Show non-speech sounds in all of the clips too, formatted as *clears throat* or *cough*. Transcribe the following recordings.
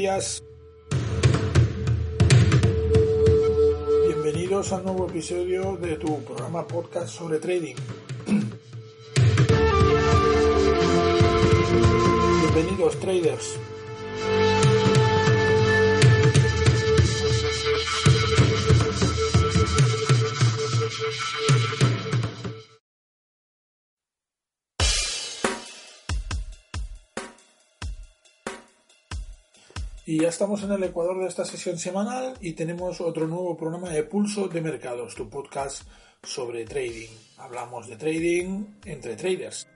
días. Bienvenidos al nuevo episodio de tu programa podcast sobre trading. *clears throat* Bienvenidos traders. Y ya estamos en el ecuador de esta sesión semanal y tenemos otro nuevo programa de Pulso de Mercados, tu podcast sobre trading. Hablamos de trading entre traders.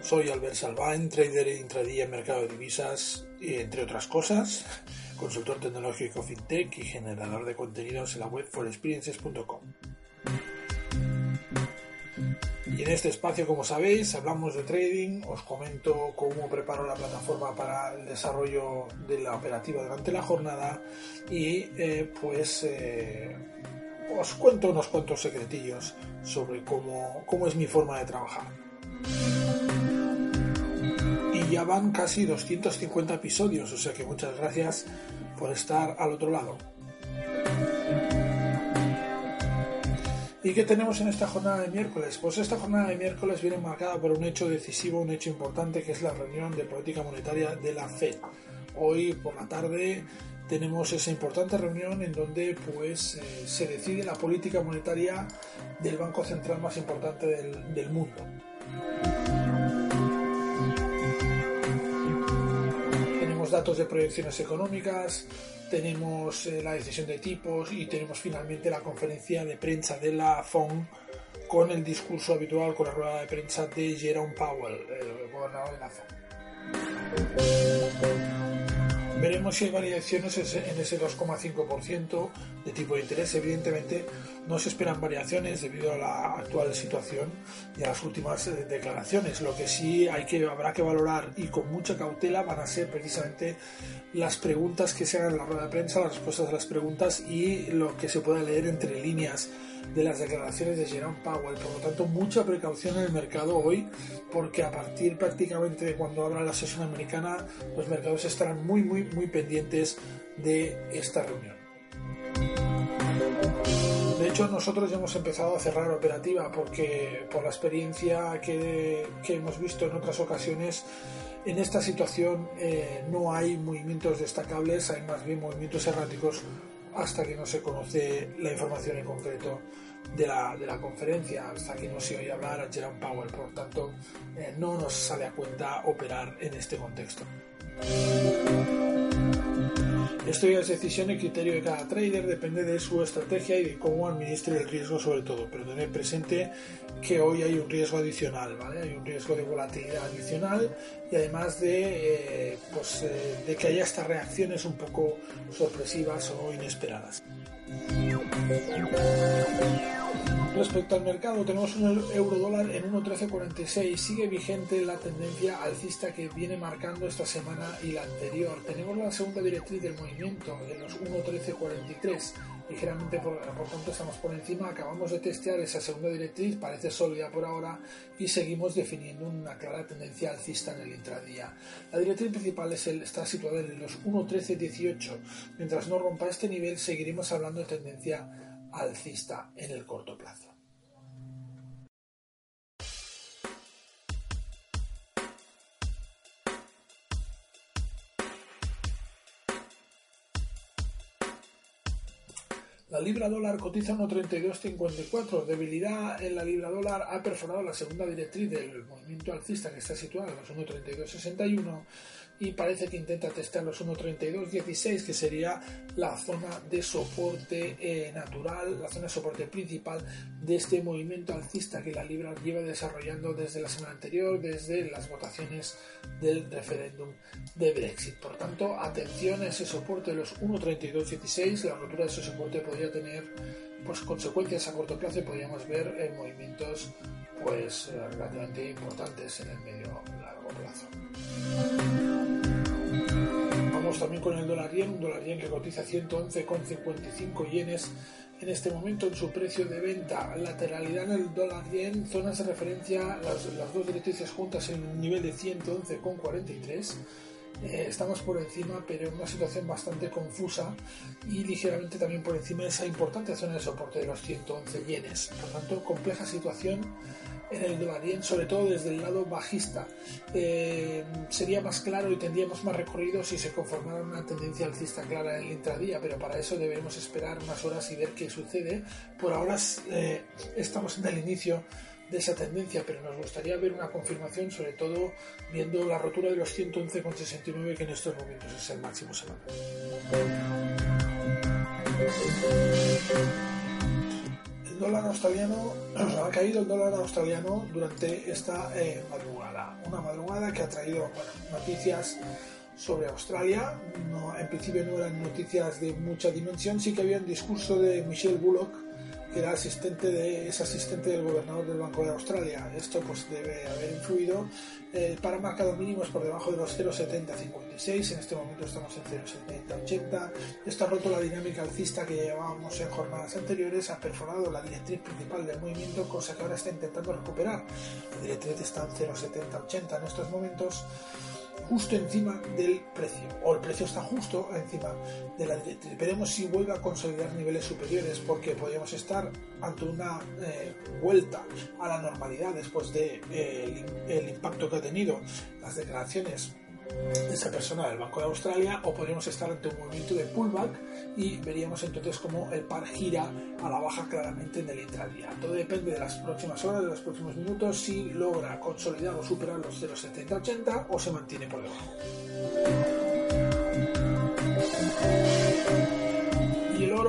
Soy Albert Salvain, trader e intradía en mercado de divisas, entre otras cosas, consultor tecnológico fintech y generador de contenidos en la web forexperiences.com. En este espacio, como sabéis, hablamos de trading, os comento cómo preparo la plataforma para el desarrollo de la operativa durante la jornada y eh, pues eh, os cuento unos cuantos secretillos sobre cómo, cómo es mi forma de trabajar. Y ya van casi 250 episodios, o sea que muchas gracias por estar al otro lado. ¿Y qué tenemos en esta jornada de miércoles? Pues esta jornada de miércoles viene marcada por un hecho decisivo, un hecho importante, que es la reunión de política monetaria de la FED. Hoy por la tarde tenemos esa importante reunión en donde pues eh, se decide la política monetaria del banco central más importante del, del mundo. Datos de proyecciones económicas, tenemos eh, la decisión de tipos y tenemos finalmente la conferencia de prensa de la FON con el discurso habitual, con la rueda de prensa de Jerome Powell, el gobernador de la FON. Veremos si hay variaciones en ese 2,5% de tipo de interés. Evidentemente no se esperan variaciones debido a la actual situación y a las últimas eh, declaraciones. Lo que sí hay que, habrá que valorar y con mucha cautela van a ser precisamente las preguntas que se hagan en la rueda de prensa, las respuestas a las preguntas y lo que se pueda leer entre líneas de las declaraciones de Jerome Powell. Por lo tanto, mucha precaución en el mercado hoy, porque a partir prácticamente de cuando abra la sesión americana, los mercados estarán muy, muy, muy pendientes de esta reunión. De hecho, nosotros ya hemos empezado a cerrar operativa porque por la experiencia que, que hemos visto en otras ocasiones, en esta situación eh, no hay movimientos destacables, hay más bien movimientos erráticos hasta que no se conoce la información en concreto de la, de la conferencia, hasta que no se oye hablar a Jerome Powell. Por tanto, eh, no nos sale a cuenta operar en este contexto. Esto ya es decisión y criterio de cada trader, depende de su estrategia y de cómo administre el riesgo sobre todo, pero tener presente que hoy hay un riesgo adicional, ¿vale? Hay un riesgo de volatilidad adicional y además de, eh, pues, eh, de que haya estas reacciones un poco sorpresivas o inesperadas. Respecto al mercado, tenemos un euro dólar en 1.1346. Sigue vigente la tendencia alcista que viene marcando esta semana y la anterior. Tenemos la segunda directriz del movimiento en los 1.1343. Ligeramente, por, por tanto, estamos por encima. Acabamos de testear esa segunda directriz, parece sólida por ahora y seguimos definiendo una clara tendencia alcista en el intradía. La directriz principal es el, está situada en los 1.1318. Mientras no rompa este nivel, seguiremos hablando de tendencia alcista en el corto plazo. La libra dólar cotiza 1.3254. Debilidad en la libra dólar ha perforado la segunda directriz del movimiento alcista que está situada en los 1.3261 y parece que intenta testar los 1.3216 que sería la zona de soporte eh, natural, la zona de soporte principal de este movimiento alcista que la libra lleva desarrollando desde la semana anterior, desde las votaciones del referéndum de Brexit. Por tanto, atención a ese soporte de los 1.3216, la rotura de ese soporte podría tener pues consecuencias a corto plazo y podríamos ver eh, movimientos pues eh, relativamente importantes en el medio largo plazo. También con el dólar yen, un dólar yen que cotiza 111,55 yenes en este momento en su precio de venta, lateralidad en el dólar yen, zonas de referencia, las, las dos directrices juntas en un nivel de 111,43 eh, estamos por encima, pero en una situación bastante confusa y ligeramente también por encima de esa importante zona de soporte de los 111 yenes. Por tanto, compleja situación en el yen, sobre todo desde el lado bajista. Eh, sería más claro y tendríamos más recorrido si se conformara una tendencia alcista clara en el intradía, pero para eso debemos esperar unas horas y ver qué sucede. Por ahora eh, estamos en el inicio de esa tendencia, pero nos gustaría ver una confirmación, sobre todo viendo la rotura de los 111,69 que en estos momentos es el máximo semanal. Dólar australiano *clears throat* ha caído el dólar australiano durante esta eh, madrugada, una madrugada que ha traído noticias sobre Australia. No, en principio no eran noticias de mucha dimensión, sí que había un discurso de Michelle Bullock que era asistente de, es asistente del gobernador del Banco de Australia. Esto pues debe haber influido. Eh, para marcado mínimos por debajo de los 0,7056, en este momento estamos en 0,7080. Esto ha roto la dinámica alcista que llevábamos en jornadas anteriores, ha perforado la directriz principal del movimiento, cosa que ahora está intentando recuperar. La directriz está en 0,7080 en estos momentos justo encima del precio, o el precio está justo encima de la directriz. Veremos si vuelve a consolidar niveles superiores, porque podríamos estar ante una eh, vuelta a la normalidad después de eh, el impacto que ha tenido las declaraciones esa persona del Banco de Australia o podríamos estar ante un movimiento de pullback y veríamos entonces cómo el par gira a la baja claramente en el intradía. Todo depende de las próximas horas, de los próximos minutos, si logra consolidar o superar los 0,7080 o se mantiene por debajo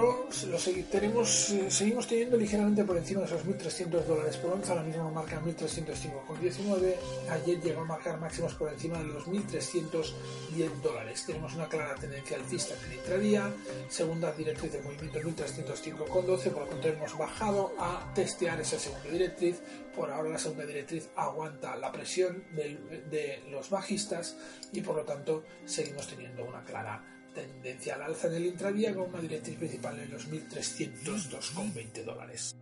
lo tenemos, eh, seguimos teniendo ligeramente por encima de esos 1.300 dólares por onza, ahora mismo marca 1.305,19, ayer llegó a marcar máximos por encima de los 1.310 dólares. Tenemos una clara tendencia alcista en el intradía, segunda directriz del movimiento 1.305,12, por lo tanto hemos bajado a testear esa segunda directriz, por ahora la segunda directriz aguanta la presión de los bajistas y por lo tanto seguimos teniendo una clara tendencia al alza en el intradía con una directriz principal en los 1.302,20 dólares.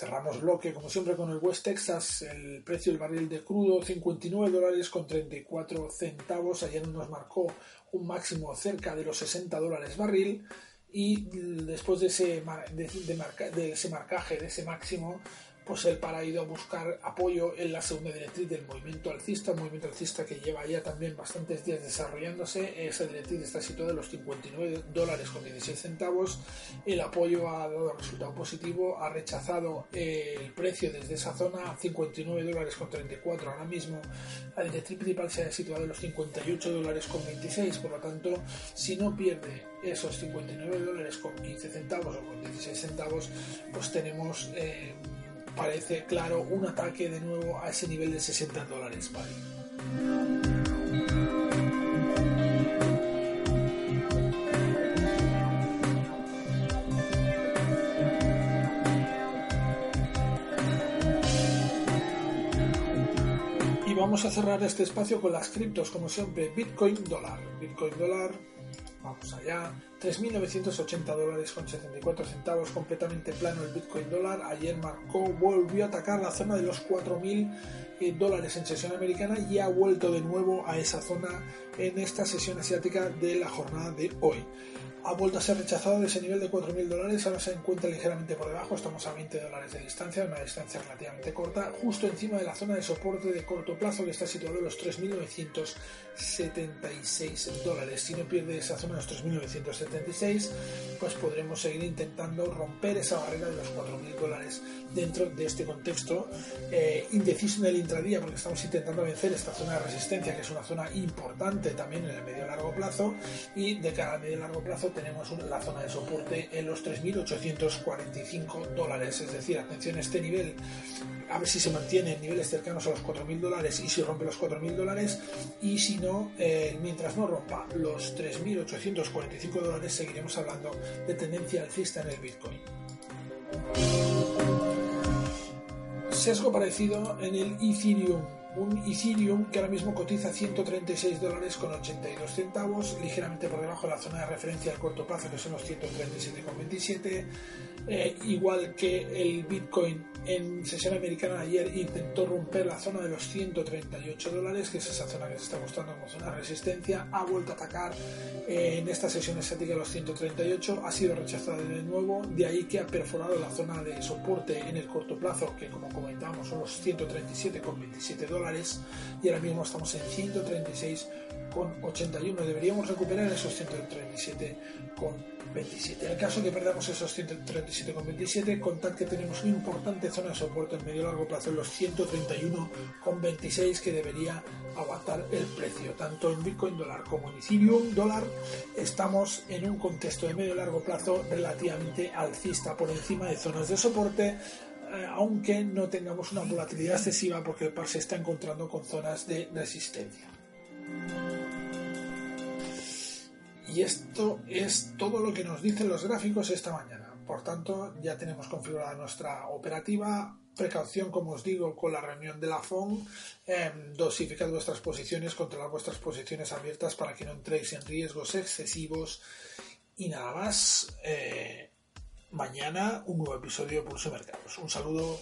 Cerramos bloque, como siempre, con el West Texas. El precio del barril de crudo, 59 dólares con 34 centavos. Ayer nos marcó un máximo cerca de los 60 dólares barril. Y después de ese, de ese marcaje, de ese máximo, pues el para a buscar apoyo en la segunda directriz del movimiento alcista, un movimiento alcista que lleva ya también bastantes días desarrollándose. Esa directriz está situada en los 59 dólares con 16 centavos. El apoyo ha dado resultado positivo, ha rechazado el precio desde esa zona, 59 dólares con 34 ahora mismo. La directriz principal se ha situado en los 58 dólares con 26, por lo tanto, si no pierde esos 59 dólares con 15 centavos o con 16 centavos, pues tenemos... Eh, parece claro un ataque de nuevo a ese nivel de 60 dólares Y vamos a cerrar este espacio con las criptos, como siempre, Bitcoin dólar. Bitcoin dólar Vamos allá. 3.980 dólares con 74 centavos, completamente plano el Bitcoin dólar. Ayer marcó, volvió a atacar la zona de los 4.000 dólares en sesión americana y ha vuelto de nuevo a esa zona en esta sesión asiática de la jornada de hoy ha vuelto a ser rechazado de ese nivel de 4.000 dólares, ahora se encuentra ligeramente por debajo, estamos a 20 dólares de distancia, una distancia relativamente corta, justo encima de la zona de soporte de corto plazo que está situado en los 3.976 dólares. Si no pierde esa zona de los 3.976, pues podremos seguir intentando romper esa barrera de los 4.000 dólares dentro de este contexto eh, indeciso en el intradía, porque estamos intentando vencer esta zona de resistencia, que es una zona importante también en el medio largo plazo, y de cara al medio largo plazo tenemos la zona de soporte en los 3.845 dólares. Es decir, atención a este nivel, a ver si se mantiene en niveles cercanos a los 4.000 dólares y si rompe los 4.000 dólares. Y si no, eh, mientras no rompa los 3.845 dólares, seguiremos hablando de tendencia alcista en el Bitcoin. Sesgo parecido en el Ethereum un Ethereum que ahora mismo cotiza 136 dólares con 82 centavos, ligeramente por debajo de la zona de referencia al corto plazo que son los 137,27, eh, igual que el Bitcoin en sesión americana ayer intentó romper la zona de los 138 dólares, que es esa zona que se está mostrando como zona de resistencia, ha vuelto a atacar eh, en esta sesión estática los 138, ha sido rechazada de nuevo, de ahí que ha perforado la zona de soporte en el corto plazo, que como comentábamos son los 137,27 dólares, y ahora mismo estamos en 136,81. Deberíamos recuperar esos 137,27. En el caso que perdamos esos 137,27, contad que tenemos una importante zona de soporte en medio largo plazo en los 131,26 que debería aguantar el precio. Tanto en Bitcoin dólar como en Ethereum dólar estamos en un contexto de medio largo plazo relativamente alcista por encima de zonas de soporte eh, aunque no tengamos una volatilidad excesiva porque el par se está encontrando con zonas de resistencia. Y esto es todo lo que nos dicen los gráficos esta mañana. Por tanto, ya tenemos configurada nuestra operativa. Precaución, como os digo, con la reunión de la FON. Eh, dosificad vuestras posiciones, controlad vuestras posiciones abiertas para que no entréis en riesgos excesivos. Y nada más. Eh, mañana un nuevo episodio de Pulso Mercados. Un saludo